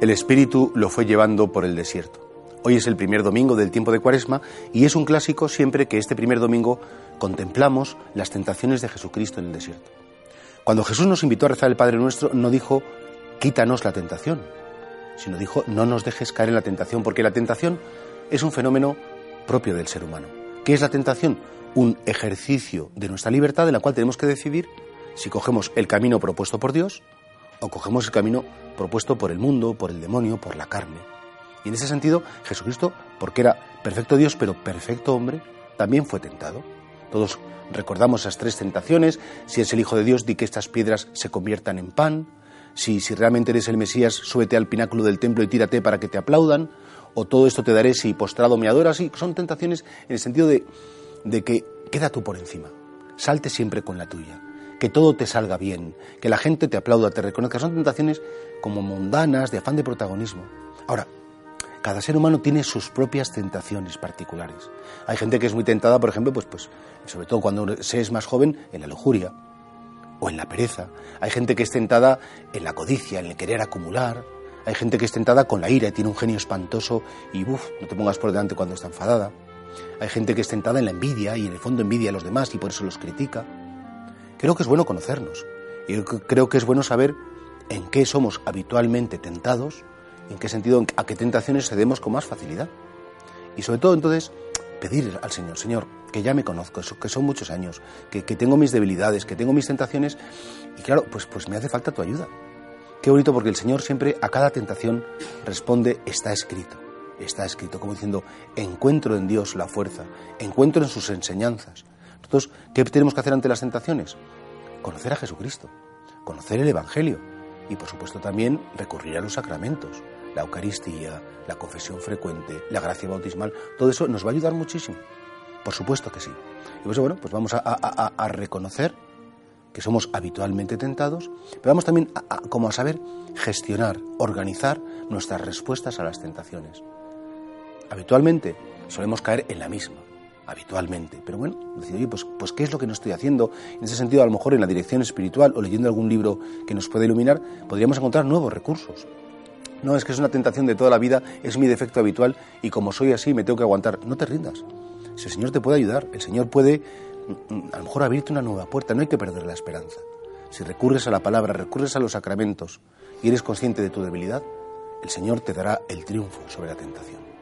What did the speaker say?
El Espíritu lo fue llevando por el desierto. Hoy es el primer domingo del tiempo de Cuaresma y es un clásico siempre que este primer domingo contemplamos las tentaciones de Jesucristo en el desierto. Cuando Jesús nos invitó a rezar el Padre Nuestro, no dijo, quítanos la tentación, sino dijo, no nos dejes caer en la tentación, porque la tentación es un fenómeno propio del ser humano. ¿Qué es la tentación? Un ejercicio de nuestra libertad en la cual tenemos que decidir si cogemos el camino propuesto por Dios o cogemos el camino propuesto por el mundo, por el demonio, por la carne. Y en ese sentido, Jesucristo, porque era perfecto Dios, pero perfecto hombre, también fue tentado. Todos recordamos esas tres tentaciones. Si es el Hijo de Dios, di que estas piedras se conviertan en pan. Si, si realmente eres el Mesías, súbete al pináculo del templo y tírate para que te aplaudan. O todo esto te daré si postrado me adoras. Y son tentaciones en el sentido de, de que queda tú por encima. Salte siempre con la tuya. Que todo te salga bien. Que la gente te aplauda, te reconozca. Son tentaciones como mundanas, de afán de protagonismo. Ahora, cada ser humano tiene sus propias tentaciones particulares. Hay gente que es muy tentada, por ejemplo, pues, pues sobre todo cuando se es más joven, en la lujuria o en la pereza. Hay gente que es tentada en la codicia, en el querer acumular. Hay gente que es tentada con la ira y tiene un genio espantoso y uff, no te pongas por delante cuando está enfadada. Hay gente que es tentada en la envidia y en el fondo envidia a los demás y por eso los critica. Creo que es bueno conocernos y creo que es bueno saber en qué somos habitualmente tentados en qué sentido, a qué tentaciones cedemos con más facilidad. Y sobre todo entonces pedir al Señor, Señor, que ya me conozco, que son muchos años, que, tengo mis debilidades, que tengo mis tentaciones, y claro, pues, pues me hace falta tu ayuda. Qué bonito porque el Señor siempre a cada tentación responde, está escrito, está escrito, como diciendo, encuentro en Dios la fuerza, encuentro en sus enseñanzas. Nosotros, ¿qué tenemos que hacer ante las tentaciones? Conocer a Jesucristo, conocer el Evangelio y por supuesto también recurrir a los sacramentos, la Eucaristía, la confesión frecuente, la gracia bautismal, todo eso nos va a ayudar muchísimo. Por supuesto que sí. Y pues bueno, pues vamos a, reconocer que somos habitualmente tentados, pero vamos también a, como a saber gestionar, organizar nuestras respuestas a las tentaciones. Habitualmente solemos caer en la misma, habitualmente, pero bueno, decir, oye, pues, pues ¿qué es lo que no estoy haciendo? En ese sentido, a lo mejor en la dirección espiritual o leyendo algún libro que nos pueda iluminar, podríamos encontrar nuevos recursos. No, es que es una tentación de toda la vida, es mi defecto habitual y como soy así me tengo que aguantar. No te rindas. Si el Señor te puede ayudar, el Señor puede mm, mm, a lo mejor abrirte una nueva puerta, no hay que perder la esperanza. Si recurres a la palabra, recurres a los sacramentos y eres consciente de tu debilidad, el Señor te dará el triunfo sobre la tentación.